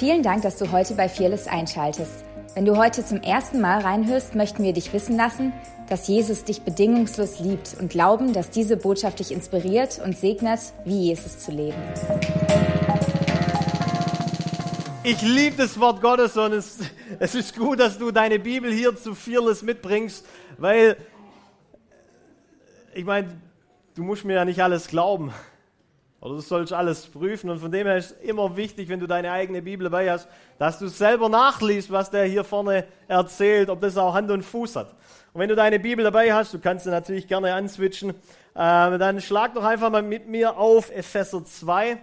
Vielen Dank, dass du heute bei Fearless einschaltest. Wenn du heute zum ersten Mal reinhörst, möchten wir dich wissen lassen, dass Jesus dich bedingungslos liebt und glauben, dass diese Botschaft dich inspiriert und segnet, wie Jesus zu leben. Ich liebe das Wort Gottes und es, es ist gut, dass du deine Bibel hier zu Fearless mitbringst, weil ich meine, du musst mir ja nicht alles glauben. Oder du sollst alles prüfen. Und von dem her ist es immer wichtig, wenn du deine eigene Bibel dabei hast, dass du selber nachliest, was der hier vorne erzählt, ob das auch Hand und Fuß hat. Und wenn du deine Bibel dabei hast, du kannst sie natürlich gerne answitchen, äh, dann schlag doch einfach mal mit mir auf Epheser 2.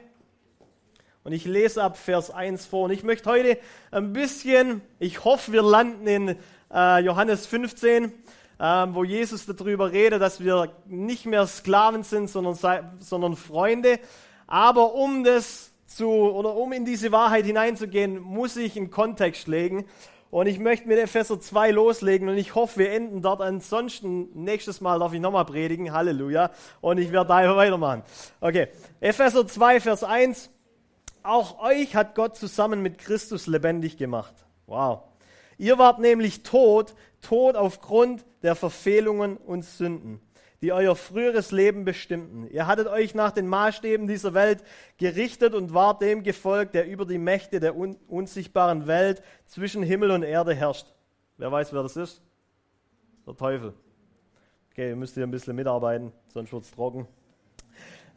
Und ich lese ab Vers 1 vor. Und ich möchte heute ein bisschen, ich hoffe, wir landen in äh, Johannes 15 ähm, wo Jesus darüber redet, dass wir nicht mehr Sklaven sind, sondern, sondern Freunde. Aber um das zu, oder um in diese Wahrheit hineinzugehen, muss ich einen Kontext legen. Und ich möchte mit Epheser 2 loslegen und ich hoffe, wir enden dort. Ansonsten, nächstes Mal darf ich nochmal predigen. Halleluja. Und ich werde da weitermachen. Okay. Epheser 2, Vers 1. Auch euch hat Gott zusammen mit Christus lebendig gemacht. Wow. Ihr wart nämlich tot, tot aufgrund der Verfehlungen und Sünden, die euer früheres Leben bestimmten. Ihr hattet euch nach den Maßstäben dieser Welt gerichtet und wart dem gefolgt, der über die Mächte der un unsichtbaren Welt zwischen Himmel und Erde herrscht. Wer weiß, wer das ist? Der Teufel. Okay, ihr müsst hier ein bisschen mitarbeiten, sonst wird es trocken.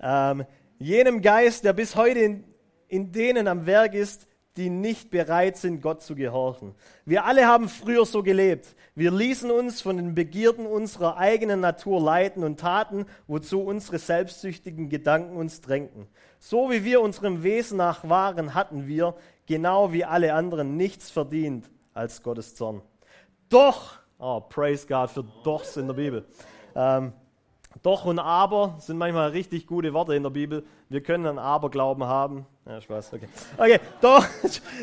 Ähm, jenem Geist, der bis heute in, in denen am Werk ist, die nicht bereit sind, Gott zu gehorchen. Wir alle haben früher so gelebt. Wir ließen uns von den Begierden unserer eigenen Natur leiten und taten, wozu unsere selbstsüchtigen Gedanken uns drängten. So wie wir unserem Wesen nach waren, hatten wir, genau wie alle anderen, nichts verdient als Gottes Zorn. Doch, oh, praise God für Dochs in der Bibel. Ähm, doch und aber sind manchmal richtig gute Worte in der Bibel. Wir können einen Aberglauben haben. Ja, Spaß, okay. Okay, doch,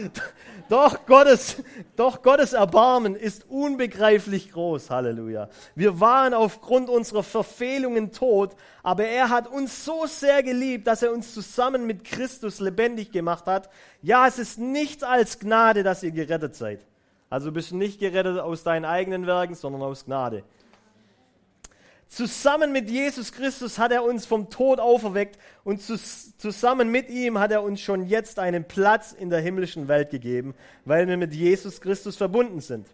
doch, Gottes, doch Gottes Erbarmen ist unbegreiflich groß. Halleluja. Wir waren aufgrund unserer Verfehlungen tot, aber er hat uns so sehr geliebt, dass er uns zusammen mit Christus lebendig gemacht hat. Ja, es ist nichts als Gnade, dass ihr gerettet seid. Also du bist nicht gerettet aus deinen eigenen Werken, sondern aus Gnade. Zusammen mit Jesus Christus hat er uns vom Tod auferweckt und zusammen mit ihm hat er uns schon jetzt einen Platz in der himmlischen Welt gegeben, weil wir mit Jesus Christus verbunden sind.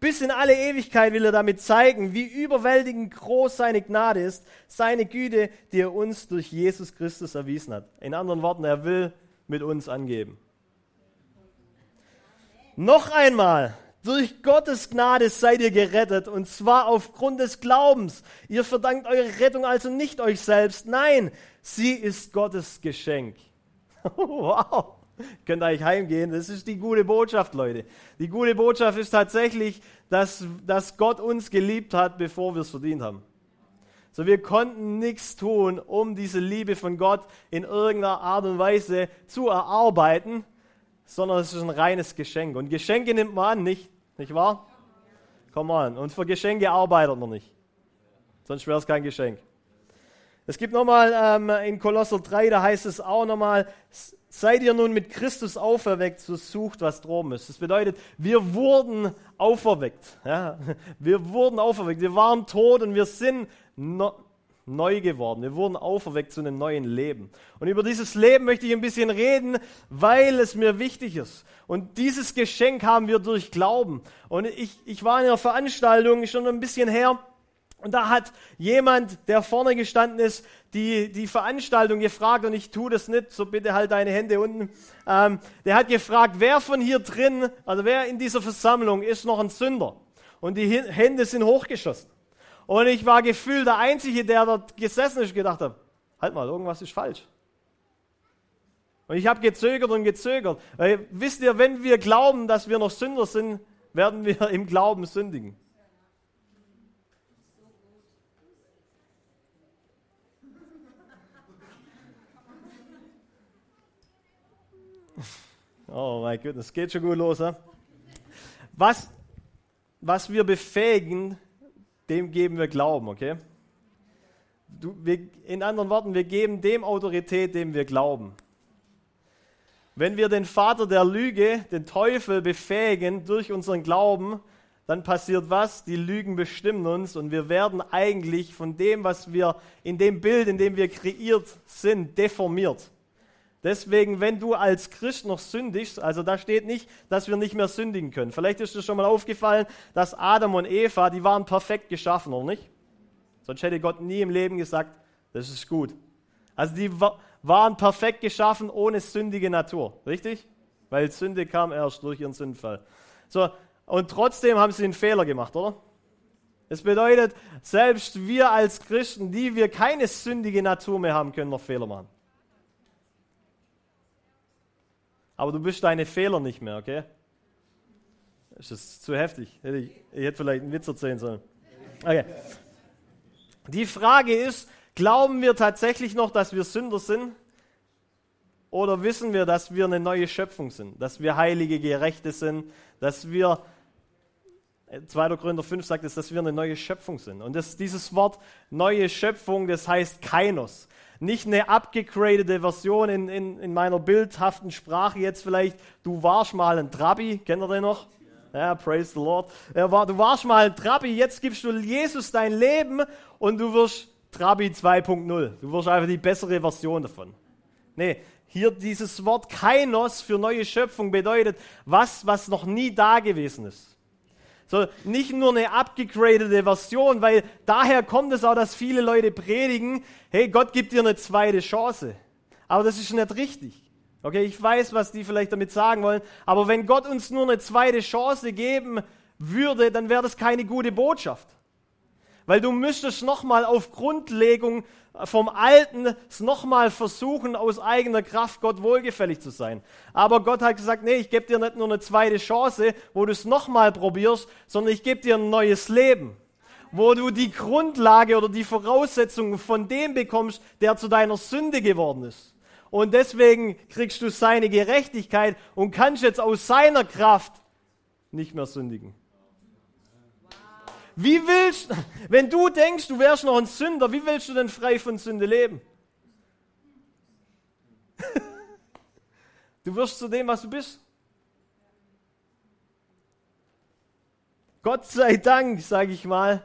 Bis in alle Ewigkeit will er damit zeigen, wie überwältigend groß seine Gnade ist, seine Güte, die er uns durch Jesus Christus erwiesen hat. In anderen Worten, er will mit uns angeben. Noch einmal, durch Gottes Gnade seid ihr gerettet und zwar aufgrund des Glaubens. Ihr verdankt eure Rettung also nicht euch selbst. Nein, sie ist Gottes Geschenk. wow. Könnt eigentlich heimgehen. Das ist die gute Botschaft, Leute. Die gute Botschaft ist tatsächlich, dass, dass Gott uns geliebt hat, bevor wir es verdient haben. So, wir konnten nichts tun, um diese Liebe von Gott in irgendeiner Art und Weise zu erarbeiten, sondern es ist ein reines Geschenk. Und Geschenke nimmt man an, nicht? Nicht wahr? Come on. Und für Geschenke arbeitet man nicht. Sonst wäre es kein Geschenk. Es gibt nochmal ähm, in Kolosser 3, da heißt es auch nochmal, seid ihr nun mit Christus auferweckt, so sucht, was droben ist. Das bedeutet, wir wurden auferweckt. Ja? Wir wurden auferweckt. Wir waren tot und wir sind neu geworden. Wir wurden auferweckt zu einem neuen Leben. Und über dieses Leben möchte ich ein bisschen reden, weil es mir wichtig ist. Und dieses Geschenk haben wir durch Glauben. Und ich, ich war in einer Veranstaltung schon ein bisschen her. Und da hat jemand, der vorne gestanden ist, die, die Veranstaltung gefragt, und ich tue das nicht, so bitte halt deine Hände unten. Ähm, der hat gefragt, wer von hier drin, also wer in dieser Versammlung ist noch ein Sünder? Und die Hände sind hochgeschossen. Und ich war gefühlt der Einzige, der dort gesessen ist, gedacht hat, halt mal, irgendwas ist falsch. Und ich habe gezögert und gezögert. Weil, wisst ihr, wenn wir glauben, dass wir noch Sünder sind, werden wir im Glauben sündigen. Oh mein Gott, es geht schon gut los. He? Was, was wir befähigen, dem geben wir Glauben, okay? Du, wir, in anderen Worten, wir geben dem Autorität, dem wir glauben. Wenn wir den Vater der Lüge, den Teufel, befähigen durch unseren Glauben, dann passiert was? Die Lügen bestimmen uns und wir werden eigentlich von dem, was wir in dem Bild, in dem wir kreiert sind, deformiert. Deswegen, wenn du als Christ noch sündigst, also da steht nicht, dass wir nicht mehr sündigen können. Vielleicht ist dir schon mal aufgefallen, dass Adam und Eva, die waren perfekt geschaffen, oder nicht? Sonst hätte Gott nie im Leben gesagt, das ist gut. Also die waren perfekt geschaffen ohne sündige Natur, richtig? Weil Sünde kam erst durch ihren Sündfall. So, und trotzdem haben sie einen Fehler gemacht, oder? Das bedeutet, selbst wir als Christen, die wir keine sündige Natur mehr haben, können noch Fehler machen. Aber du bist deine Fehler nicht mehr, okay? Ist das zu heftig? Ich, ich hätte vielleicht einen Witz erzählen sollen. Okay. Die Frage ist, Glauben wir tatsächlich noch, dass wir Sünder sind? Oder wissen wir, dass wir eine neue Schöpfung sind? Dass wir heilige Gerechte sind? Dass wir, 2. Korinther 5 sagt es, dass wir eine neue Schöpfung sind. Und das, dieses Wort neue Schöpfung, das heißt Kainos. Nicht eine abgegradete Version in, in, in meiner bildhaften Sprache jetzt vielleicht, du warst mal ein Trabi, kennt ihr den noch? Ja, praise the Lord. Du warst mal ein Trabi, jetzt gibst du Jesus dein Leben und du wirst Trabi 2.0. Du wirst einfach die bessere Version davon. Nee, hier dieses Wort Kainos für neue Schöpfung bedeutet was, was noch nie da gewesen ist. So, nicht nur eine abgegradete Version, weil daher kommt es auch, dass viele Leute predigen, hey, Gott gibt dir eine zweite Chance. Aber das ist nicht richtig. Okay, ich weiß, was die vielleicht damit sagen wollen, aber wenn Gott uns nur eine zweite Chance geben würde, dann wäre das keine gute Botschaft weil du müsstest nochmal auf Grundlegung vom Alten nochmal versuchen, aus eigener Kraft Gott wohlgefällig zu sein. Aber Gott hat gesagt, nee, ich gebe dir nicht nur eine zweite Chance, wo du es nochmal probierst, sondern ich gebe dir ein neues Leben wo du die Grundlage oder die Voraussetzungen von dem bekommst, der zu deiner Sünde geworden ist. Und deswegen kriegst du seine Gerechtigkeit und kannst jetzt aus seiner Kraft nicht mehr sündigen. Wie willst, wenn du denkst, du wärst noch ein Sünder, wie willst du denn frei von Sünde leben? Du wirst zu dem, was du bist. Gott sei Dank, sage ich mal.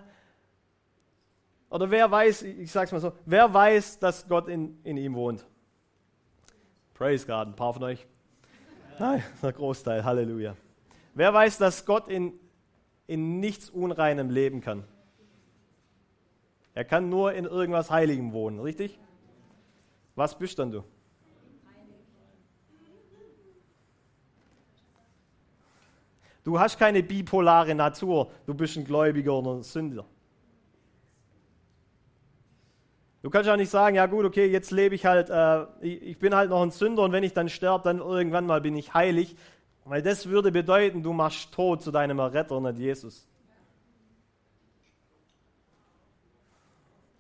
Oder wer weiß, ich sage es mal so, wer weiß, dass Gott in, in ihm wohnt? Praise God, ein paar von euch. Nein, der Großteil, Halleluja. Wer weiß, dass Gott in, in nichts Unreinem leben kann. Er kann nur in irgendwas Heiligem wohnen, richtig? Was bist dann du? Du hast keine bipolare Natur, du bist ein Gläubiger oder ein Sünder. Du kannst auch nicht sagen, ja gut, okay, jetzt lebe ich halt, äh, ich, ich, bin halt noch ein Sünder und wenn ich dann sterbe, dann irgendwann mal bin ich heilig. Weil das würde bedeuten, du machst tot zu deinem Erretter, nicht Jesus.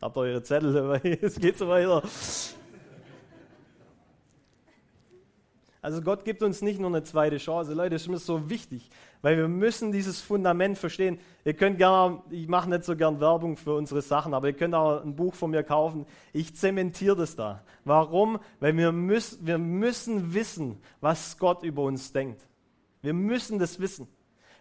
Habt ihr eure Zettel dabei? Es geht so weiter. Also Gott gibt uns nicht nur eine zweite Chance. Leute, das ist mir so wichtig, weil wir müssen dieses Fundament verstehen. Ihr könnt gerne, ich mache nicht so gern Werbung für unsere Sachen, aber ihr könnt auch ein Buch von mir kaufen. Ich zementiere das da. Warum? Weil wir, müssen, wir müssen wissen, was Gott über uns denkt. Wir müssen das wissen.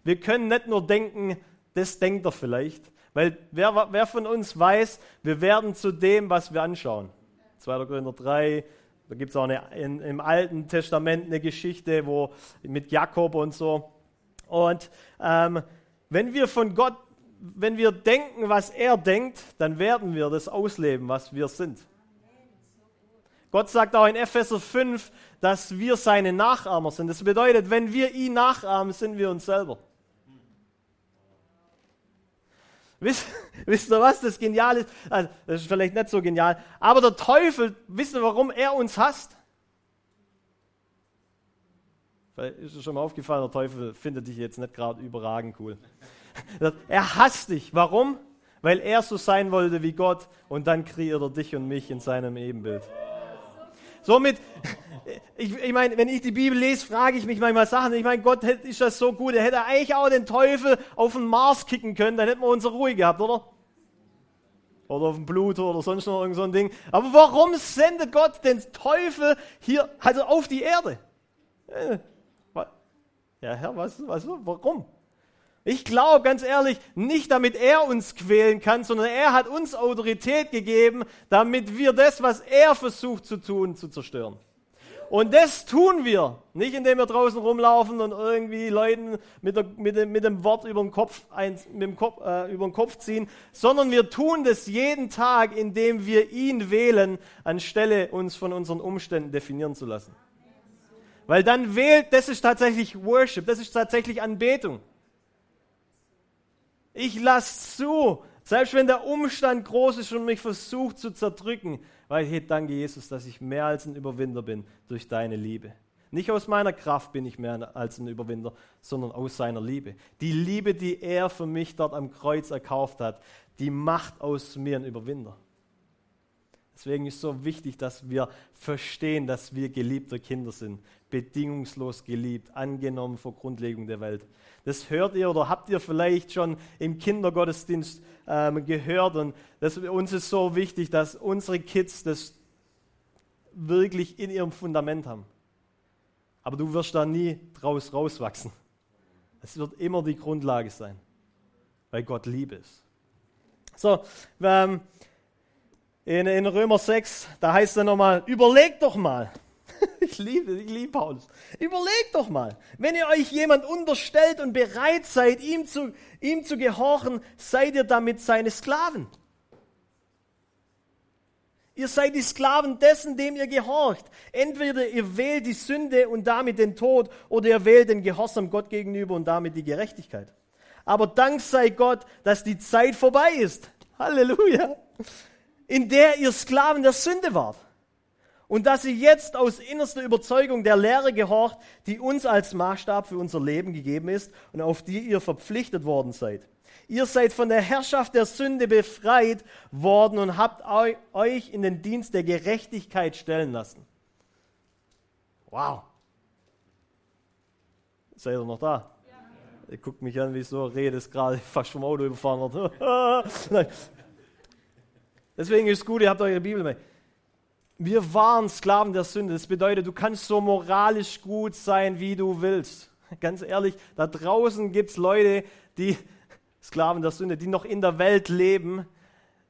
Wir können nicht nur denken, das denkt er vielleicht. Weil wer, wer von uns weiß, wir werden zu dem, was wir anschauen. 2. Korinther 3, da gibt es auch eine, in, im Alten Testament eine Geschichte wo, mit Jakob und so. Und ähm, wenn wir von Gott, wenn wir denken, was er denkt, dann werden wir das ausleben, was wir sind. Gott sagt auch in Epheser 5, dass wir seine Nachahmer sind. Das bedeutet, wenn wir ihn nachahmen, sind wir uns selber. Wisst, wisst ihr was? Das genial ist, also, das ist vielleicht nicht so genial, aber der Teufel, wisst ihr, warum er uns hasst? Vielleicht ist es schon mal aufgefallen, der Teufel findet dich jetzt nicht gerade überragend cool. Er hasst dich. Warum? Weil er so sein wollte wie Gott und dann kreiert er dich und mich in seinem Ebenbild. Somit, ich, ich meine, wenn ich die Bibel lese, frage ich mich manchmal Sachen. Ich meine, Gott ist das so gut. Er hätte eigentlich auch den Teufel auf den Mars kicken können, dann hätten wir unsere Ruhe gehabt, oder? Oder auf den Pluto oder sonst noch irgend so ein Ding. Aber warum sendet Gott den Teufel hier, also auf die Erde? Äh, ja, Herr, was, was, warum? Ich glaube ganz ehrlich, nicht damit er uns quälen kann, sondern er hat uns Autorität gegeben, damit wir das, was er versucht zu tun, zu zerstören. Und das tun wir, nicht indem wir draußen rumlaufen und irgendwie Leuten mit, der, mit, dem, mit dem, Wort über den, Kopf, ein, mit dem Kopf, äh, über den Kopf ziehen, sondern wir tun das jeden Tag, indem wir ihn wählen, anstelle uns von unseren Umständen definieren zu lassen. Weil dann wählt, das ist tatsächlich Worship, das ist tatsächlich Anbetung. Ich lasse zu, selbst wenn der Umstand groß ist und mich versucht zu zerdrücken, weil hey, danke Jesus, dass ich mehr als ein Überwinder bin durch deine Liebe. Nicht aus meiner Kraft bin ich mehr als ein Überwinder, sondern aus seiner Liebe. Die Liebe, die er für mich dort am Kreuz erkauft hat, die macht aus mir einen Überwinder. Deswegen ist es so wichtig, dass wir verstehen, dass wir geliebte Kinder sind, bedingungslos geliebt, angenommen vor Grundlegung der Welt. Das hört ihr oder habt ihr vielleicht schon im Kindergottesdienst ähm, gehört. Und das, uns ist so wichtig, dass unsere Kids das wirklich in ihrem Fundament haben. Aber du wirst da nie draus rauswachsen. Es wird immer die Grundlage sein, weil Gott Liebe ist. So, ähm, in, in Römer 6, da heißt es nochmal, überleg doch mal. Ich liebe, ich liebe Paulus. Überlegt doch mal, wenn ihr euch jemand unterstellt und bereit seid, ihm zu, ihm zu gehorchen, seid ihr damit seine Sklaven. Ihr seid die Sklaven dessen, dem ihr gehorcht. Entweder ihr wählt die Sünde und damit den Tod, oder ihr wählt den Gehorsam Gott gegenüber und damit die Gerechtigkeit. Aber Dank sei Gott, dass die Zeit vorbei ist. Halleluja. In der ihr Sklaven der Sünde wart und dass ihr jetzt aus innerster Überzeugung der Lehre gehorcht, die uns als Maßstab für unser Leben gegeben ist und auf die ihr verpflichtet worden seid. Ihr seid von der Herrschaft der Sünde befreit worden und habt euch in den Dienst der Gerechtigkeit stellen lassen. Wow. Seid ihr noch da? Ja. Ihr guckt mich an, wie ich so rede, ist gerade fast vom Auto überfahren wird. Deswegen ist es gut, ihr habt eure Bibel mit. Wir waren Sklaven der Sünde. Das bedeutet, du kannst so moralisch gut sein, wie du willst. Ganz ehrlich, da draußen gibt es Leute, die Sklaven der Sünde, die noch in der Welt leben,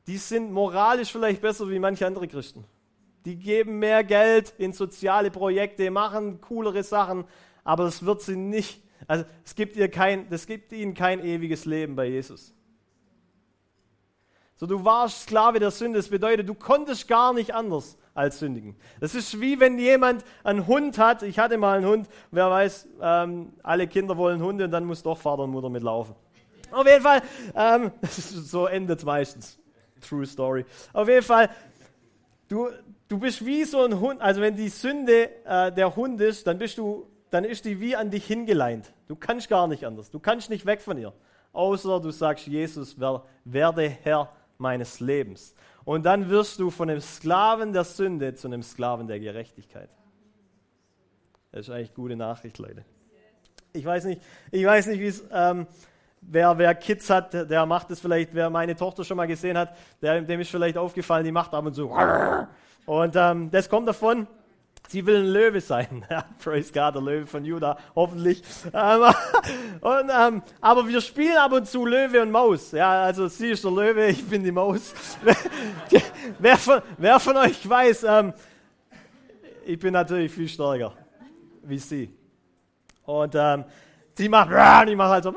die sind moralisch vielleicht besser wie manche andere Christen. Die geben mehr Geld in soziale Projekte, machen coolere Sachen, aber es wird sie nicht, also es gibt, ihr kein, es gibt ihnen kein ewiges Leben bei Jesus. So, du warst Sklave der Sünde. Das bedeutet, du konntest gar nicht anders als sündigen. Das ist wie wenn jemand einen Hund hat. Ich hatte mal einen Hund. Wer weiß, ähm, alle Kinder wollen Hunde und dann muss doch Vater und Mutter mitlaufen. Auf jeden Fall, ähm, so endet es meistens. True Story. Auf jeden Fall, du, du bist wie so ein Hund. Also wenn die Sünde äh, der Hund ist, dann bist du, dann ist die wie an dich hingeleint. Du kannst gar nicht anders. Du kannst nicht weg von ihr. Außer du sagst, Jesus, werde Herr meines Lebens. Und dann wirst du von dem Sklaven der Sünde zu einem Sklaven der Gerechtigkeit. Das ist eigentlich gute Nachricht, Leute. Ich weiß nicht, ich weiß nicht, wie es, ähm, wer, wer Kids hat, der macht es vielleicht, wer meine Tochter schon mal gesehen hat, der, dem ist vielleicht aufgefallen, die macht ab und zu. Und ähm, das kommt davon, Sie will ein Löwe sein. Praise God, der Löwe von Judah, hoffentlich. Ähm, und, ähm, aber wir spielen ab und zu Löwe und Maus. Ja, also sie ist der Löwe, ich bin die Maus. wer, von, wer, von, euch weiß, ähm, ich bin natürlich viel stärker wie sie. Und ähm, sie macht, ich mache halt so.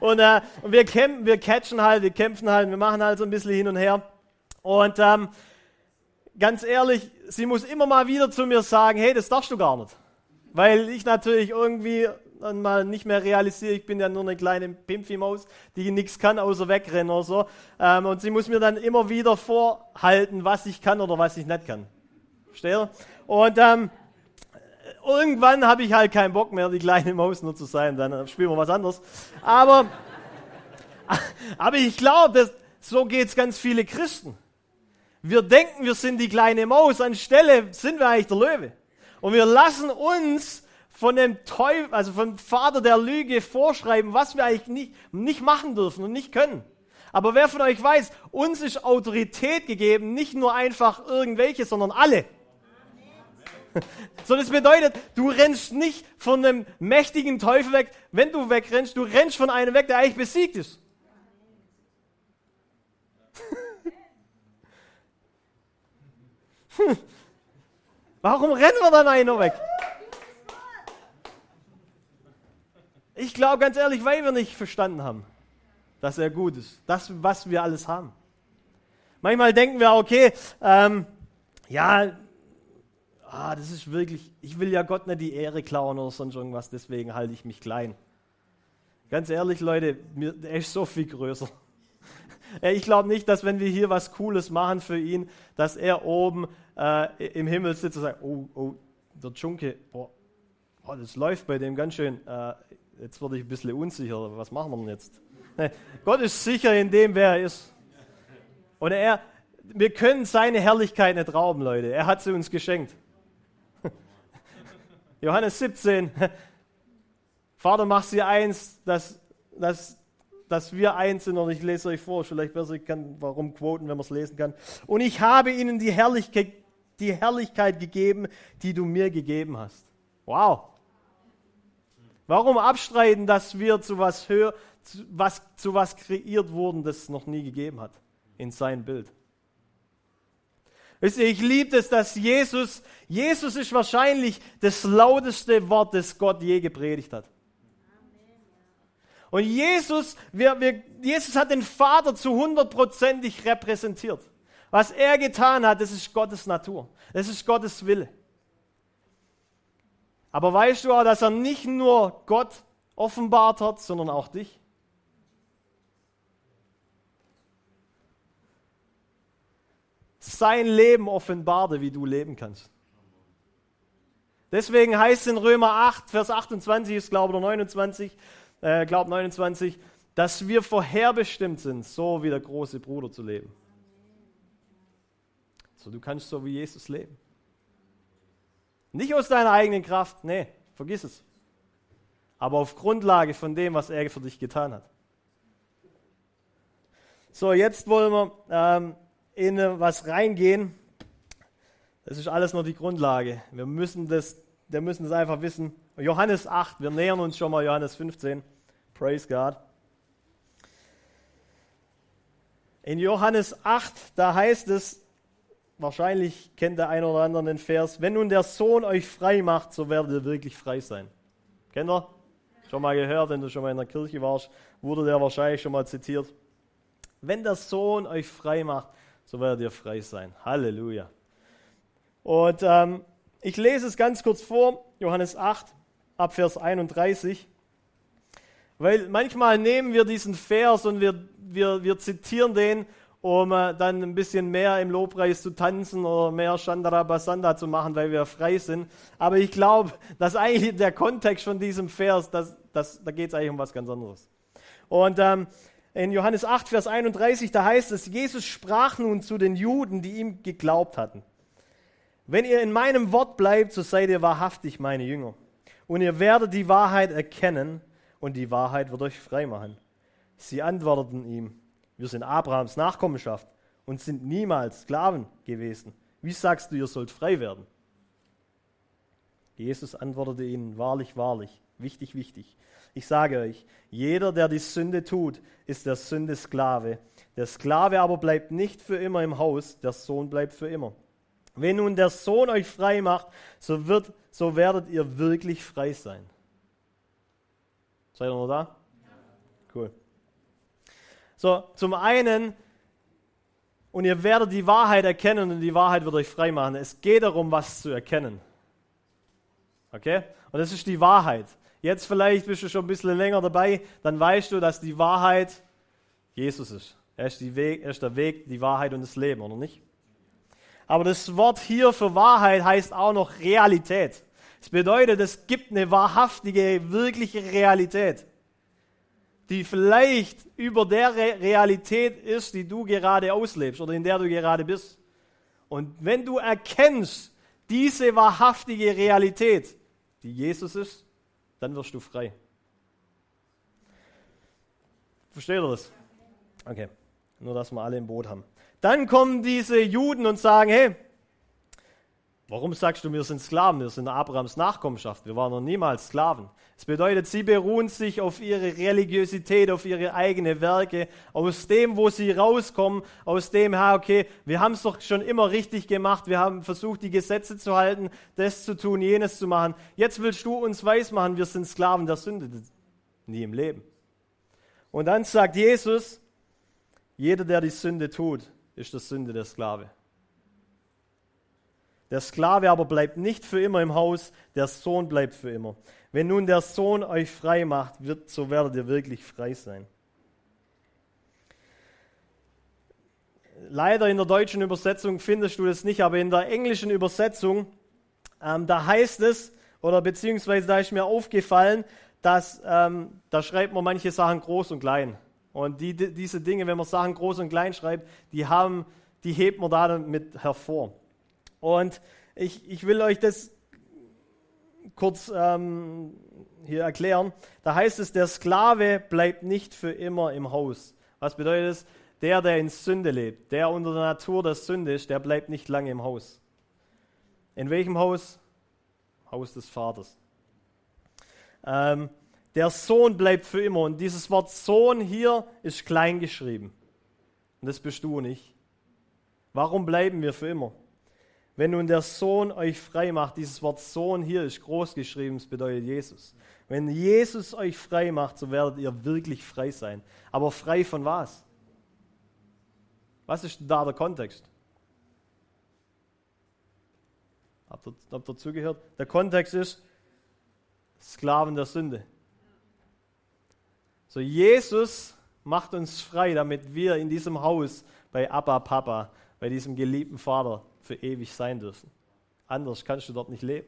Und, äh, und wir, kämpfen, wir catchen halt, wir kämpfen halt, wir machen halt so ein bisschen hin und her. Und ähm, ganz ehrlich, sie muss immer mal wieder zu mir sagen, hey, das darfst du gar nicht. Weil ich natürlich irgendwie dann mal nicht mehr realisiere, ich bin ja nur eine kleine Pimpfi-Maus, die nichts kann, außer wegrennen oder so. Ähm, und sie muss mir dann immer wieder vorhalten, was ich kann oder was ich nicht kann. Verstehe? Und ähm, irgendwann habe ich halt keinen Bock mehr, die kleine Maus nur zu sein, dann spielen wir was anderes. Aber, aber ich glaube, so geht es ganz viele Christen. Wir denken, wir sind die kleine Maus, anstelle sind wir eigentlich der Löwe. Und wir lassen uns von dem Teufel, also vom Vater der Lüge vorschreiben, was wir eigentlich nicht, nicht machen dürfen und nicht können. Aber wer von euch weiß, uns ist Autorität gegeben, nicht nur einfach irgendwelche, sondern alle. So, das bedeutet, du rennst nicht von einem mächtigen Teufel weg. Wenn du wegrennst, du rennst von einem weg, der eigentlich besiegt ist. Warum rennen wir dann einer weg? Ich glaube ganz ehrlich, weil wir nicht verstanden haben, dass er gut ist. Das, was wir alles haben. Manchmal denken wir, okay, ähm, ja, ah, das ist wirklich, ich will ja Gott nicht die Ehre klauen oder sonst irgendwas, deswegen halte ich mich klein. Ganz ehrlich, Leute, mir, er ist so viel größer. Ich glaube nicht, dass wenn wir hier was Cooles machen für ihn, dass er oben äh, im Himmel sitzt und sagt, oh, oh, der Junke, boah, oh, das läuft bei dem ganz schön. Äh, jetzt werde ich ein bisschen unsicher, was machen wir denn jetzt? Nee, Gott ist sicher in dem, wer er ist. Und er, wir können seine Herrlichkeit nicht rauben, Leute. Er hat sie uns geschenkt. Johannes 17. Vater, mach sie eins, dass, dass, dass wir eins sind. Und ich lese euch vor, vielleicht besser, ich kann warum quoten, wenn man es lesen kann. Und ich habe ihnen die Herrlichkeit, die Herrlichkeit gegeben, die du mir gegeben hast. Wow. Warum abstreiten, dass wir zu was, hör, zu was, zu was kreiert wurden, das es noch nie gegeben hat? In sein Bild. Wisst ihr, ich liebe es, dass Jesus, Jesus ist wahrscheinlich das lauteste Wort, das Gott je gepredigt hat. Und Jesus, wir, wir, Jesus hat den Vater zu hundertprozentig repräsentiert. Was er getan hat, das ist Gottes Natur. Das ist Gottes Wille. Aber weißt du auch, dass er nicht nur Gott offenbart hat, sondern auch dich? sein Leben offenbarte, wie du leben kannst. Deswegen heißt es in Römer 8, Vers 28 ist, glaube ich, oder 29, äh, glaube 29, dass wir vorherbestimmt sind, so wie der große Bruder zu leben. So, du kannst so wie Jesus leben. Nicht aus deiner eigenen Kraft, nee, vergiss es. Aber auf Grundlage von dem, was er für dich getan hat. So, jetzt wollen wir ähm, in was reingehen, das ist alles nur die Grundlage. Wir müssen das, wir müssen das einfach wissen. Johannes 8, wir nähern uns schon mal Johannes 15. Praise God. In Johannes 8, da heißt es, wahrscheinlich kennt der eine oder andere den Vers, wenn nun der Sohn euch frei macht, so werdet ihr wirklich frei sein. Kennt ihr? Schon mal gehört, wenn du schon mal in der Kirche warst, wurde der wahrscheinlich schon mal zitiert. Wenn der Sohn euch frei macht, so werdet ihr frei sein. Halleluja. Und ähm, ich lese es ganz kurz vor, Johannes 8, ab Vers 31. Weil manchmal nehmen wir diesen Vers und wir, wir, wir zitieren den, um äh, dann ein bisschen mehr im Lobpreis zu tanzen oder mehr Shandarabasanda zu machen, weil wir frei sind. Aber ich glaube, dass eigentlich der Kontext von diesem Vers, das, das, da geht es eigentlich um was ganz anderes. Und ähm, in Johannes 8, Vers 31, da heißt es, Jesus sprach nun zu den Juden, die ihm geglaubt hatten. Wenn ihr in meinem Wort bleibt, so seid ihr wahrhaftig meine Jünger. Und ihr werdet die Wahrheit erkennen und die Wahrheit wird euch frei machen. Sie antworteten ihm, wir sind Abrahams Nachkommenschaft und sind niemals Sklaven gewesen. Wie sagst du, ihr sollt frei werden? Jesus antwortete ihnen, wahrlich, wahrlich, wichtig, wichtig. Ich sage euch, jeder, der die Sünde tut, ist der Sünde Sklave. Der Sklave aber bleibt nicht für immer im Haus, der Sohn bleibt für immer. Wenn nun der Sohn euch frei macht, so, wird, so werdet ihr wirklich frei sein. Seid ihr noch da? Cool. So, zum einen, und ihr werdet die Wahrheit erkennen und die Wahrheit wird euch frei machen. Es geht darum, was zu erkennen. Okay? Und das ist die Wahrheit. Jetzt vielleicht bist du schon ein bisschen länger dabei, dann weißt du, dass die Wahrheit Jesus ist. Er ist, Weg, er ist der Weg, die Wahrheit und das Leben, oder nicht? Aber das Wort hier für Wahrheit heißt auch noch Realität. Es bedeutet, es gibt eine wahrhaftige, wirkliche Realität, die vielleicht über der Re Realität ist, die du gerade auslebst oder in der du gerade bist. Und wenn du erkennst diese wahrhaftige Realität, die Jesus ist, dann wirst du frei. Versteht ihr das? Okay, nur dass wir alle im Boot haben. Dann kommen diese Juden und sagen, hey, Warum sagst du, wir sind Sklaven? Wir sind Abrahams Nachkommenschaft. Wir waren noch niemals Sklaven. Es bedeutet, sie beruhen sich auf ihre Religiosität, auf ihre eigenen Werke, aus dem, wo sie rauskommen, aus dem, ha, okay, wir haben es doch schon immer richtig gemacht, wir haben versucht, die Gesetze zu halten, das zu tun, jenes zu machen. Jetzt willst du uns weismachen, wir sind Sklaven der Sünde. Nie im Leben. Und dann sagt Jesus, jeder, der die Sünde tut, ist der Sünde der Sklave. Der Sklave aber bleibt nicht für immer im Haus, der Sohn bleibt für immer. Wenn nun der Sohn euch frei macht, wird, so werdet ihr wirklich frei sein. Leider in der deutschen Übersetzung findest du das nicht, aber in der englischen Übersetzung, ähm, da heißt es, oder beziehungsweise da ist mir aufgefallen, dass ähm, da schreibt man manche Sachen groß und klein. Und die, die, diese Dinge, wenn man Sachen groß und klein schreibt, die, haben, die hebt man da mit hervor. Und ich, ich will euch das kurz ähm, hier erklären. Da heißt es, der Sklave bleibt nicht für immer im Haus. Was bedeutet es? Der, der in Sünde lebt, der unter der Natur der Sünde ist, der bleibt nicht lange im Haus. In welchem Haus? Haus des Vaters. Ähm, der Sohn bleibt für immer. Und dieses Wort Sohn hier ist klein geschrieben. Und das bist du nicht. Warum bleiben wir für immer? Wenn nun der Sohn euch frei macht, dieses Wort Sohn hier ist groß geschrieben, es bedeutet Jesus. Wenn Jesus euch frei macht, so werdet ihr wirklich frei sein. Aber frei von was? Was ist da der Kontext? Habt ihr, habt ihr zugehört? Der Kontext ist Sklaven der Sünde. So, Jesus macht uns frei, damit wir in diesem Haus bei Abba Papa, bei diesem geliebten Vater für ewig sein dürfen. Anders kannst du dort nicht leben.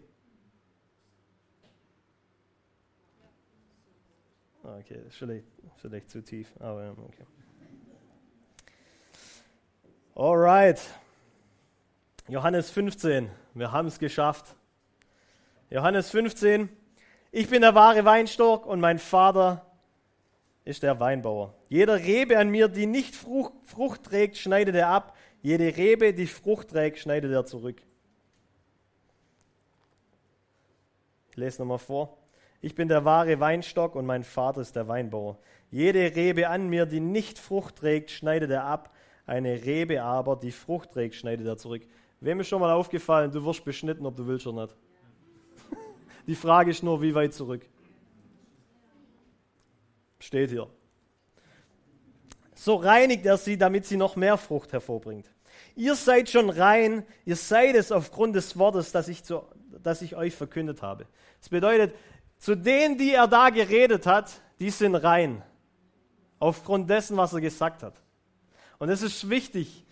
Okay, das vielleicht, vielleicht zu tief, aber okay. Alright. Johannes 15, wir haben es geschafft. Johannes 15, ich bin der wahre Weinstock und mein Vater ist der Weinbauer. Jeder Rebe an mir, die nicht Frucht, Frucht trägt, schneidet er ab jede Rebe, die Frucht trägt, schneidet er zurück. Ich lese nochmal vor. Ich bin der wahre Weinstock und mein Vater ist der Weinbauer. Jede Rebe an mir, die nicht Frucht trägt, schneidet er ab. Eine Rebe aber, die Frucht trägt, schneidet er zurück. Wem ist schon mal aufgefallen, du wirst beschnitten, ob du willst oder nicht? Die Frage ist nur, wie weit zurück? Steht hier. So reinigt er sie, damit sie noch mehr Frucht hervorbringt. Ihr seid schon rein, ihr seid es aufgrund des Wortes, das ich, zu, das ich euch verkündet habe. Das bedeutet, zu denen, die er da geredet hat, die sind rein. Aufgrund dessen, was er gesagt hat. Und es ist wichtig.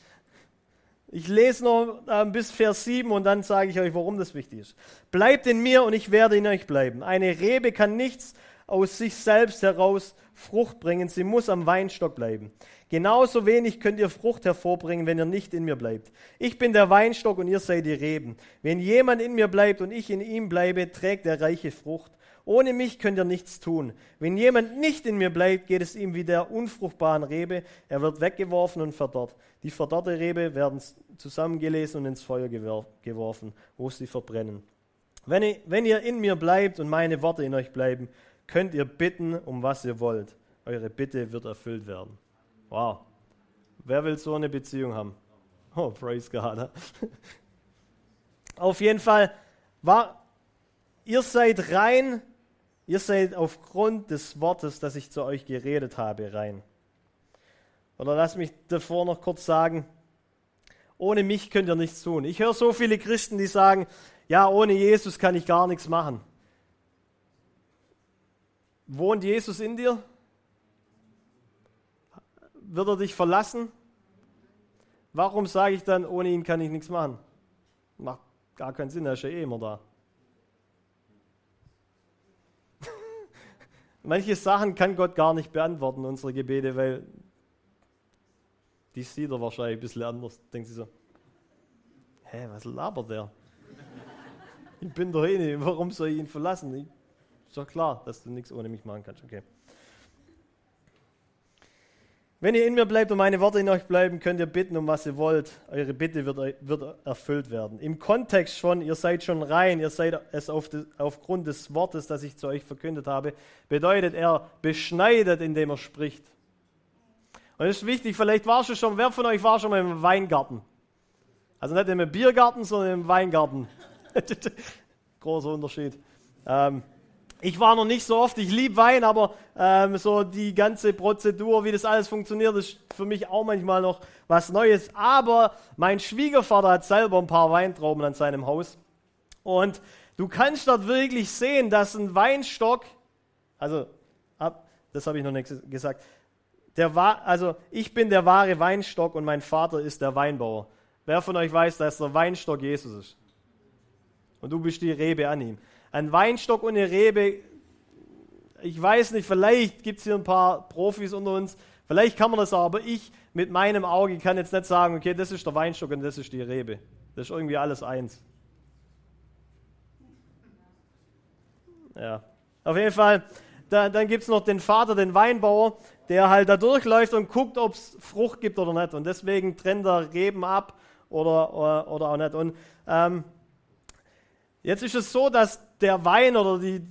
Ich lese noch bis Vers 7 und dann sage ich euch, warum das wichtig ist. Bleibt in mir und ich werde in euch bleiben. Eine Rebe kann nichts aus sich selbst heraus Frucht bringen, sie muss am Weinstock bleiben. Genauso wenig könnt ihr Frucht hervorbringen, wenn ihr nicht in mir bleibt. Ich bin der Weinstock und ihr seid die Reben. Wenn jemand in mir bleibt und ich in ihm bleibe, trägt er reiche Frucht. Ohne mich könnt ihr nichts tun. Wenn jemand nicht in mir bleibt, geht es ihm wie der unfruchtbaren Rebe. Er wird weggeworfen und verdorrt. Die verdorrte Rebe werden zusammengelesen und ins Feuer geworfen, wo sie verbrennen. Wenn ihr, in mir bleibt und meine Worte in euch bleiben, könnt ihr bitten, um was ihr wollt. Eure Bitte wird erfüllt werden. Wow. Wer will so eine Beziehung haben? Oh, praise God. Auf jeden Fall war, ihr seid rein, ihr seid aufgrund des Wortes, das ich zu euch geredet habe, rein. Oder lass mich davor noch kurz sagen, ohne mich könnt ihr nichts tun. Ich höre so viele Christen, die sagen, ja, ohne Jesus kann ich gar nichts machen. Wohnt Jesus in dir? Wird er dich verlassen? Warum sage ich dann, ohne ihn kann ich nichts machen? Macht gar keinen Sinn, er ist ja eh immer da. Manche Sachen kann Gott gar nicht beantworten, unsere Gebete, weil die sieht er wahrscheinlich ein bisschen anders. Denkt sie so, hä, was labert der? Ich bin doch eh nicht, warum soll ich ihn verlassen? Ich ist doch klar, dass du nichts ohne mich machen kannst. Okay. Wenn ihr in mir bleibt und meine Worte in euch bleiben, könnt ihr bitten, um was ihr wollt. Eure Bitte wird, wird erfüllt werden. Im Kontext schon, ihr seid schon rein, ihr seid es auf des, aufgrund des Wortes, das ich zu euch verkündet habe, bedeutet er beschneidet, indem er spricht. Und es ist wichtig, vielleicht warst du schon, wer von euch war schon mal im Weingarten? Also nicht im Biergarten, sondern im Weingarten. Großer Unterschied. Ähm, ich war noch nicht so oft, ich liebe Wein, aber ähm, so die ganze Prozedur, wie das alles funktioniert, ist für mich auch manchmal noch was Neues. Aber mein Schwiegervater hat selber ein paar Weintrauben an seinem Haus. Und du kannst dort wirklich sehen, dass ein Weinstock, also das habe ich noch nicht gesagt, der, also ich bin der wahre Weinstock und mein Vater ist der Weinbauer. Wer von euch weiß, dass der Weinstock Jesus ist? Und du bist die Rebe an ihm ein Weinstock und eine Rebe. Ich weiß nicht, vielleicht gibt es hier ein paar Profis unter uns, vielleicht kann man das aber ich mit meinem Auge kann jetzt nicht sagen, okay, das ist der Weinstock und das ist die Rebe. Das ist irgendwie alles eins. Ja, auf jeden Fall. Da, dann gibt es noch den Vater, den Weinbauer, der halt da durchläuft und guckt, ob es Frucht gibt oder nicht. Und deswegen trennt er Reben ab oder, oder, oder auch nicht. Und ähm, Jetzt ist es so, dass der Wein oder die,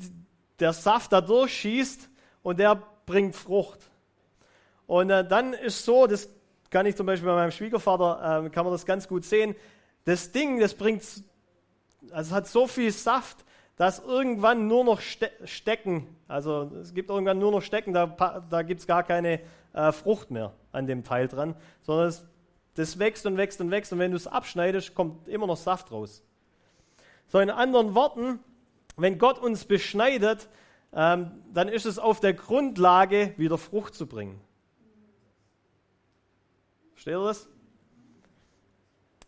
der Saft da durchschießt und der bringt Frucht. Und äh, dann ist so, das kann ich zum Beispiel bei meinem Schwiegervater, äh, kann man das ganz gut sehen, das Ding, das bringt, also hat so viel Saft, dass irgendwann nur noch Ste Stecken, also es gibt irgendwann nur noch Stecken, da, da gibt es gar keine äh, Frucht mehr an dem Teil dran, sondern es, das wächst und wächst und wächst und wenn du es abschneidest, kommt immer noch Saft raus. So in anderen Worten, wenn Gott uns beschneidet, ähm, dann ist es auf der Grundlage, wieder Frucht zu bringen. Versteht ihr das?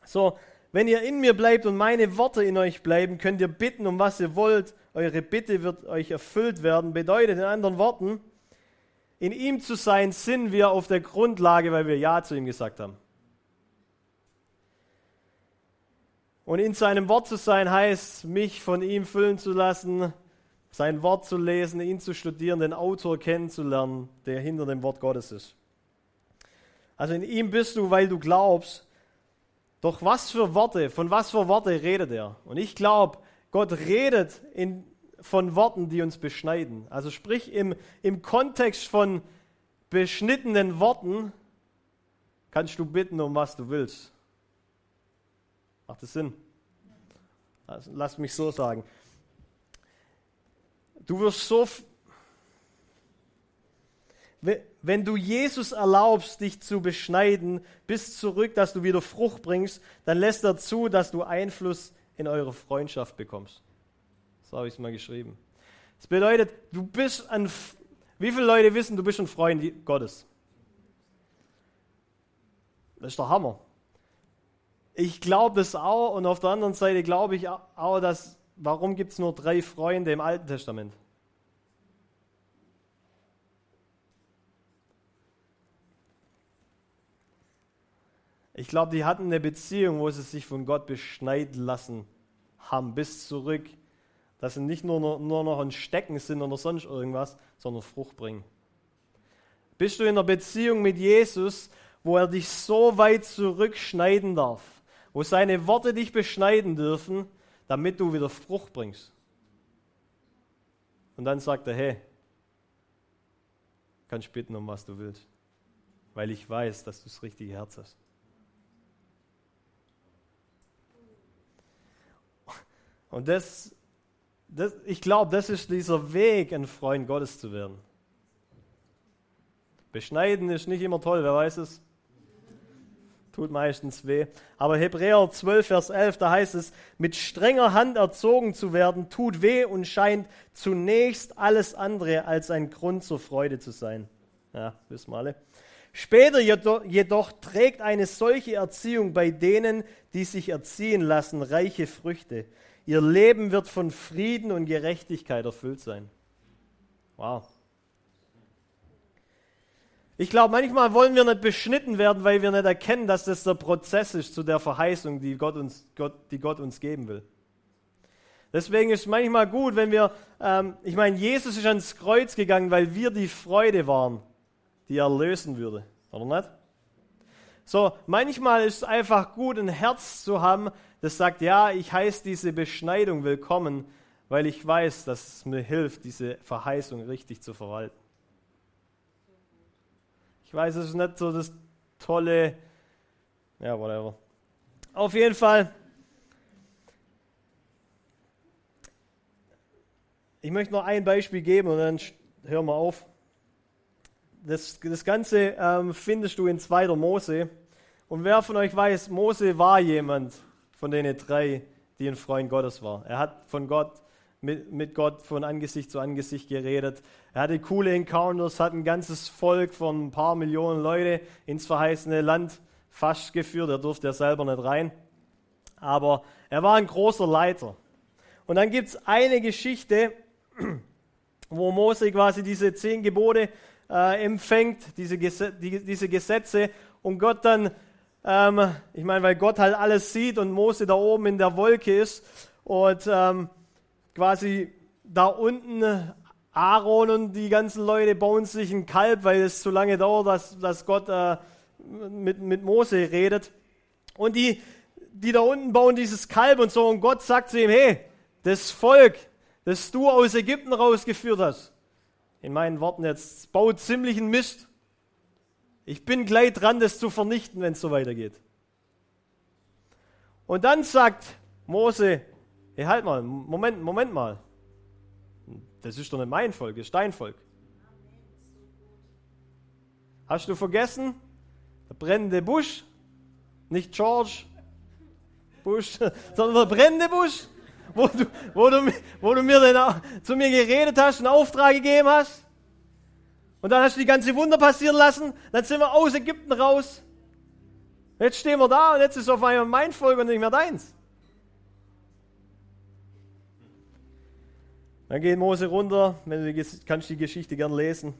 So, wenn ihr in mir bleibt und meine Worte in euch bleiben, könnt ihr bitten, um was ihr wollt. Eure Bitte wird euch erfüllt werden. Bedeutet in anderen Worten, in ihm zu sein, sind wir auf der Grundlage, weil wir Ja zu ihm gesagt haben. Und in seinem Wort zu sein heißt, mich von ihm füllen zu lassen, sein Wort zu lesen, ihn zu studieren, den Autor kennenzulernen, der hinter dem Wort Gottes ist. Also in ihm bist du, weil du glaubst. Doch was für Worte, von was für Worte redet er? Und ich glaube, Gott redet in, von Worten, die uns beschneiden. Also sprich im, im Kontext von beschnittenen Worten kannst du bitten, um was du willst. Macht das Sinn? Also, lass mich so sagen. Du wirst so, wenn du Jesus erlaubst, dich zu beschneiden, bis zurück, dass du wieder Frucht bringst, dann lässt er zu, dass du Einfluss in eure Freundschaft bekommst. So habe ich es mal geschrieben. Das bedeutet, du bist ein, wie viele Leute wissen, du bist ein Freund Gottes? Das ist der Hammer ich glaube es auch und auf der anderen Seite glaube ich auch, dass, warum gibt es nur drei Freunde im Alten Testament? Ich glaube, die hatten eine Beziehung, wo sie sich von Gott beschneiden lassen haben, bis zurück, dass sie nicht nur, nur noch ein Stecken sind oder sonst irgendwas, sondern Frucht bringen. Bist du in einer Beziehung mit Jesus, wo er dich so weit zurückschneiden darf? Wo seine Worte dich beschneiden dürfen, damit du wieder Frucht bringst. Und dann sagt er, hey, kannst bitten, um was du willst, weil ich weiß, dass du das richtige Herz hast. Und das, das ich glaube, das ist dieser Weg, ein Freund Gottes zu werden. Beschneiden ist nicht immer toll, wer weiß es? Tut meistens weh. Aber Hebräer 12, Vers 11, da heißt es, mit strenger Hand erzogen zu werden, tut weh und scheint zunächst alles andere als ein Grund zur Freude zu sein. Ja, wissen wir alle. Später jedoch, trägt eine solche Erziehung bei denen, die sich erziehen lassen, reiche Früchte. Ihr Leben wird von Frieden und Gerechtigkeit erfüllt sein. Wow. Ich glaube, manchmal wollen wir nicht beschnitten werden, weil wir nicht erkennen, dass das der Prozess ist zu der Verheißung, die Gott uns, Gott, die Gott uns geben will. Deswegen ist es manchmal gut, wenn wir, ähm, ich meine, Jesus ist ans Kreuz gegangen, weil wir die Freude waren, die er lösen würde. Oder nicht? So, manchmal ist es einfach gut, ein Herz zu haben, das sagt, ja, ich heiße diese Beschneidung willkommen, weil ich weiß, dass es mir hilft, diese Verheißung richtig zu verwalten. Weiß, es ist nicht so das tolle, ja, whatever. Auf jeden Fall, ich möchte noch ein Beispiel geben und dann hören wir auf. Das, das Ganze ähm, findest du in 2. Mose. Und wer von euch weiß, Mose war jemand von den drei, die ein Freund Gottes war. Er hat von Gott mit, mit Gott von Angesicht zu Angesicht geredet. Er hatte coole Encounters, hat ein ganzes Volk von ein paar Millionen Leute ins verheißene Land fast geführt. Er durfte ja selber nicht rein. Aber er war ein großer Leiter. Und dann gibt es eine Geschichte, wo Mose quasi diese zehn Gebote äh, empfängt, diese, Gesetze, die, diese Gesetze, und Gott dann, ähm, ich meine, weil Gott halt alles sieht und Mose da oben in der Wolke ist und ähm, quasi da unten Aaron und die ganzen Leute bauen sich ein Kalb, weil es zu lange dauert, dass, dass Gott äh, mit, mit Mose redet. Und die, die da unten bauen dieses Kalb und so. Und Gott sagt zu ihm, hey, das Volk, das du aus Ägypten rausgeführt hast, in meinen Worten jetzt, baut ziemlichen Mist. Ich bin gleich dran, das zu vernichten, wenn es so weitergeht. Und dann sagt Mose, Hey, halt mal, Moment, Moment mal. Das ist doch nicht mein Volk, das ist dein Volk. Hast du vergessen? Der brennende Busch, nicht George Bush, sondern der brennende Busch, wo du, wo du, wo du mir den, zu mir geredet hast, einen Auftrag gegeben hast. Und dann hast du die ganze Wunder passieren lassen. Dann sind wir aus Ägypten raus. Jetzt stehen wir da und jetzt ist auf einmal mein Volk und nicht mehr deins. Dann geht Mose runter, wenn du die, kannst die Geschichte gern lesen.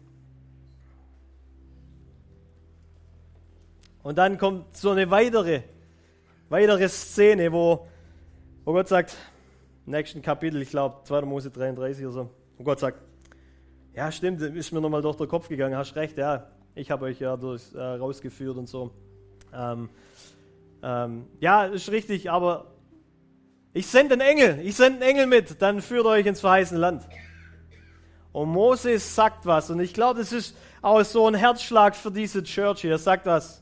Und dann kommt so eine weitere, weitere Szene, wo, wo Gott sagt, im nächsten Kapitel, ich glaube 2. Mose 33 oder so, wo Gott sagt, ja stimmt, ist mir nochmal durch den Kopf gegangen, hast recht, ja, ich habe euch ja durch, äh, rausgeführt und so. Ähm, ähm, ja, ist richtig, aber ich sende einen Engel, ich sende einen Engel mit, dann führt euch ins verheißene Land. Und Moses sagt was, und ich glaube, das ist auch so ein Herzschlag für diese Church hier. Er sagt was.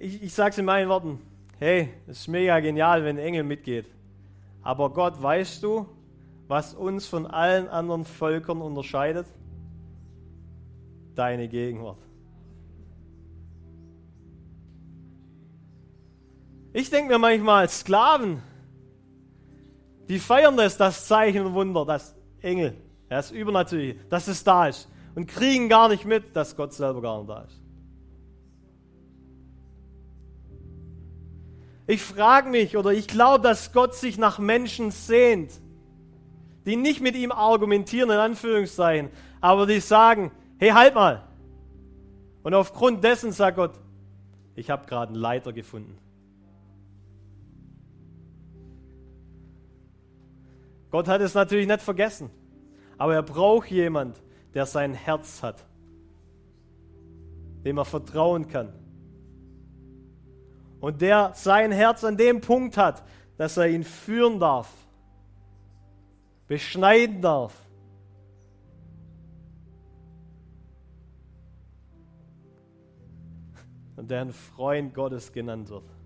Ich, ich sage es in meinen Worten. Hey, es ist mega genial, wenn ein Engel mitgeht. Aber Gott, weißt du, was uns von allen anderen Völkern unterscheidet? Deine Gegenwart. Ich denke mir manchmal, Sklaven, die feiern das, das Zeichen und Wunder, das Engel, das Übernatürliche, dass es da ist und kriegen gar nicht mit, dass Gott selber gar nicht da ist. Ich frage mich oder ich glaube, dass Gott sich nach Menschen sehnt, die nicht mit ihm argumentieren, in Anführungszeichen, aber die sagen, hey, halt mal. Und aufgrund dessen sagt Gott, ich habe gerade einen Leiter gefunden. Gott hat es natürlich nicht vergessen, aber er braucht jemand, der sein Herz hat, dem er vertrauen kann. Und der sein Herz an dem Punkt hat, dass er ihn führen darf, beschneiden darf. Und der ein Freund Gottes genannt wird.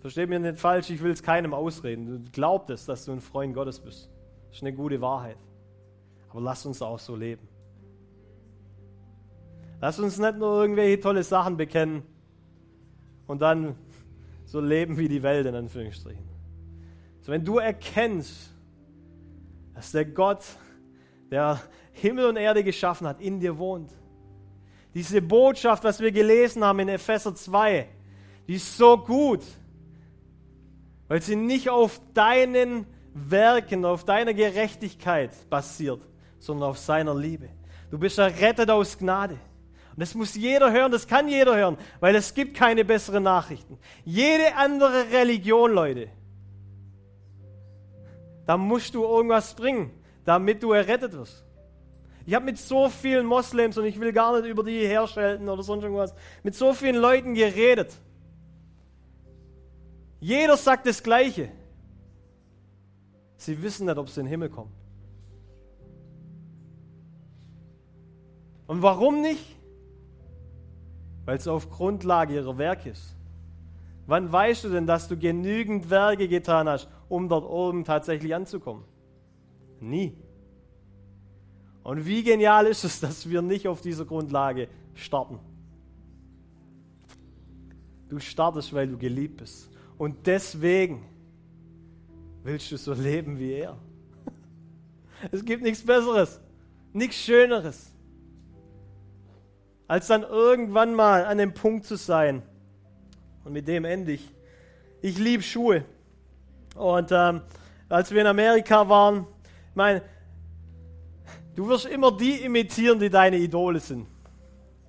Versteht mir nicht falsch, ich will es keinem ausreden. Du glaubst es, dass du ein Freund Gottes bist. Das ist eine gute Wahrheit. Aber lass uns auch so leben. Lass uns nicht nur irgendwelche tolle Sachen bekennen und dann so leben wie die Welt in Anführungsstrichen. So, wenn du erkennst, dass der Gott, der Himmel und Erde geschaffen hat, in dir wohnt. Diese Botschaft, was wir gelesen haben in Epheser 2, die ist so gut weil sie nicht auf deinen Werken, auf deiner Gerechtigkeit basiert, sondern auf seiner Liebe. Du bist errettet aus Gnade. Und das muss jeder hören, das kann jeder hören, weil es gibt keine besseren Nachrichten. Jede andere Religion, Leute, da musst du irgendwas bringen. damit du errettet wirst. Ich habe mit so vielen Moslems, und ich will gar nicht über die herschelten oder sonst irgendwas, mit so vielen Leuten geredet. Jeder sagt das Gleiche. Sie wissen nicht, ob sie in den Himmel kommen. Und warum nicht? Weil es auf Grundlage ihrer Werke ist. Wann weißt du denn, dass du genügend Werke getan hast, um dort oben tatsächlich anzukommen? Nie. Und wie genial ist es, dass wir nicht auf dieser Grundlage starten. Du startest, weil du geliebt bist. Und deswegen willst du so leben wie er. Es gibt nichts Besseres, nichts Schöneres, als dann irgendwann mal an dem Punkt zu sein. Und mit dem ende ich. Ich liebe Schuhe. Und ähm, als wir in Amerika waren, ich meine, du wirst immer die imitieren, die deine Idole sind.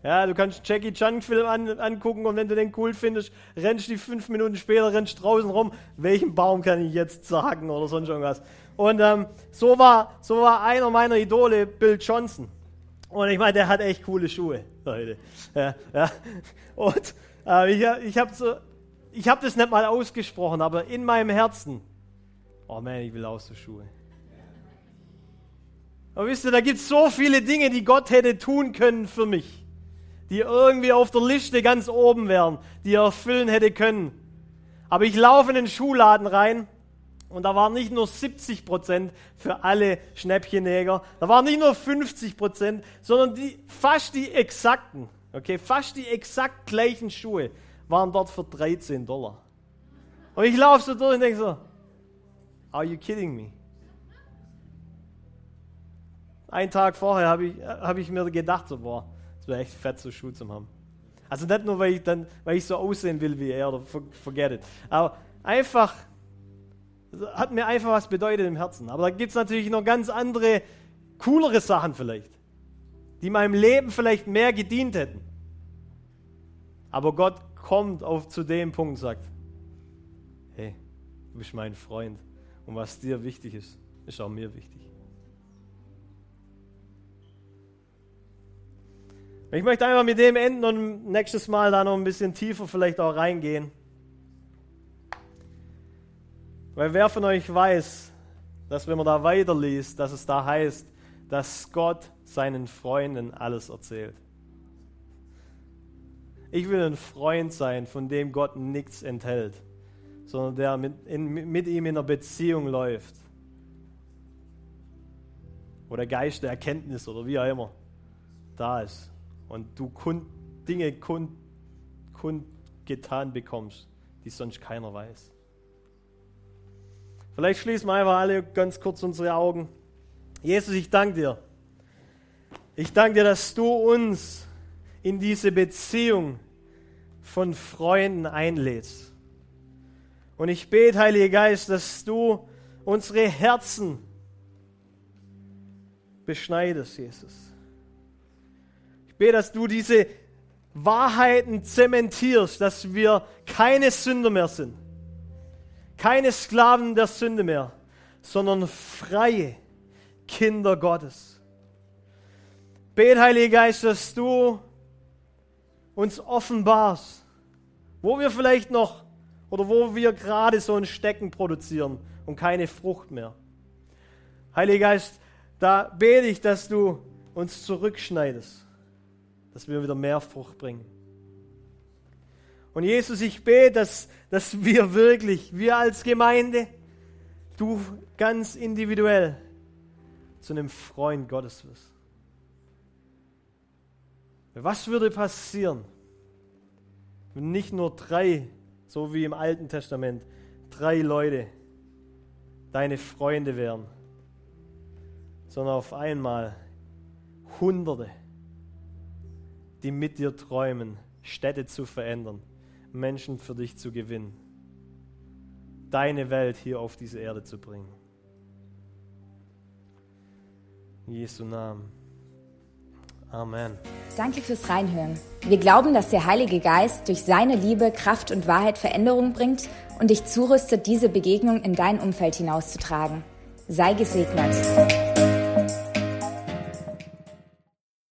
Ja, du kannst Jackie Chan Film an, angucken und wenn du den cool findest, rennst du fünf Minuten später, rennst draußen rum, welchen Baum kann ich jetzt sagen oder sonst irgendwas. Und ähm, so, war, so war einer meiner Idole Bill Johnson. Und ich meine, der hat echt coole Schuhe, Leute. Ja, ja. Und äh, ich, ich habe so, hab das nicht mal ausgesprochen, aber in meinem Herzen, oh man, ich will auch so Schuhe. Aber wisst ihr, da gibt es so viele Dinge, die Gott hätte tun können für mich, die irgendwie auf der Liste ganz oben wären, die er erfüllen hätte können. Aber ich laufe in den Schuhladen rein und da waren nicht nur 70 Prozent für alle Schnäppchenjäger, da waren nicht nur 50 Prozent, sondern die, fast die exakten, okay, fast die exakt gleichen Schuhe waren dort für 13 Dollar. Und ich laufe so durch und denke so, are you kidding me? Einen Tag vorher habe ich, hab ich mir gedacht, so, boah, wäre echt fett, so Schuhe zu haben. Also nicht nur, weil ich, dann, weil ich so aussehen will wie er, oder forget it. Aber einfach, hat mir einfach was bedeutet im Herzen. Aber da gibt es natürlich noch ganz andere, coolere Sachen vielleicht, die meinem Leben vielleicht mehr gedient hätten. Aber Gott kommt auf zu dem Punkt und sagt, hey, du bist mein Freund. Und was dir wichtig ist, ist auch mir wichtig. Ich möchte einfach mit dem enden und nächstes Mal da noch ein bisschen tiefer vielleicht auch reingehen. Weil wer von euch weiß, dass wenn man da weiterliest, dass es da heißt, dass Gott seinen Freunden alles erzählt. Ich will ein Freund sein, von dem Gott nichts enthält, sondern der mit, in, mit ihm in einer Beziehung läuft. Wo der Geist der Erkenntnis oder wie auch immer da ist und du kund, Dinge kund, kundgetan bekommst, die sonst keiner weiß. Vielleicht schließen wir einfach alle ganz kurz unsere Augen. Jesus, ich danke dir. Ich danke dir, dass du uns in diese Beziehung von Freunden einlädst. Und ich bete, Heiliger Geist, dass du unsere Herzen beschneidest, Jesus bete, dass du diese Wahrheiten zementierst, dass wir keine Sünder mehr sind, keine Sklaven der Sünde mehr, sondern freie Kinder Gottes. Bete, Heiliger Geist, dass du uns offenbarst, wo wir vielleicht noch oder wo wir gerade so ein Stecken produzieren und keine Frucht mehr. Heiliger Geist, da bete ich, dass du uns zurückschneidest dass wir wieder mehr Frucht bringen. Und Jesus, ich bete, dass, dass wir wirklich, wir als Gemeinde, du ganz individuell zu einem Freund Gottes wirst. Was würde passieren, wenn nicht nur drei, so wie im Alten Testament, drei Leute deine Freunde wären, sondern auf einmal Hunderte die mit dir träumen, Städte zu verändern, Menschen für dich zu gewinnen, deine Welt hier auf diese Erde zu bringen. In Jesu Namen. Amen. Danke fürs Reinhören. Wir glauben, dass der Heilige Geist durch seine Liebe, Kraft und Wahrheit Veränderung bringt und dich zurüstet, diese Begegnung in dein Umfeld hinauszutragen. Sei gesegnet.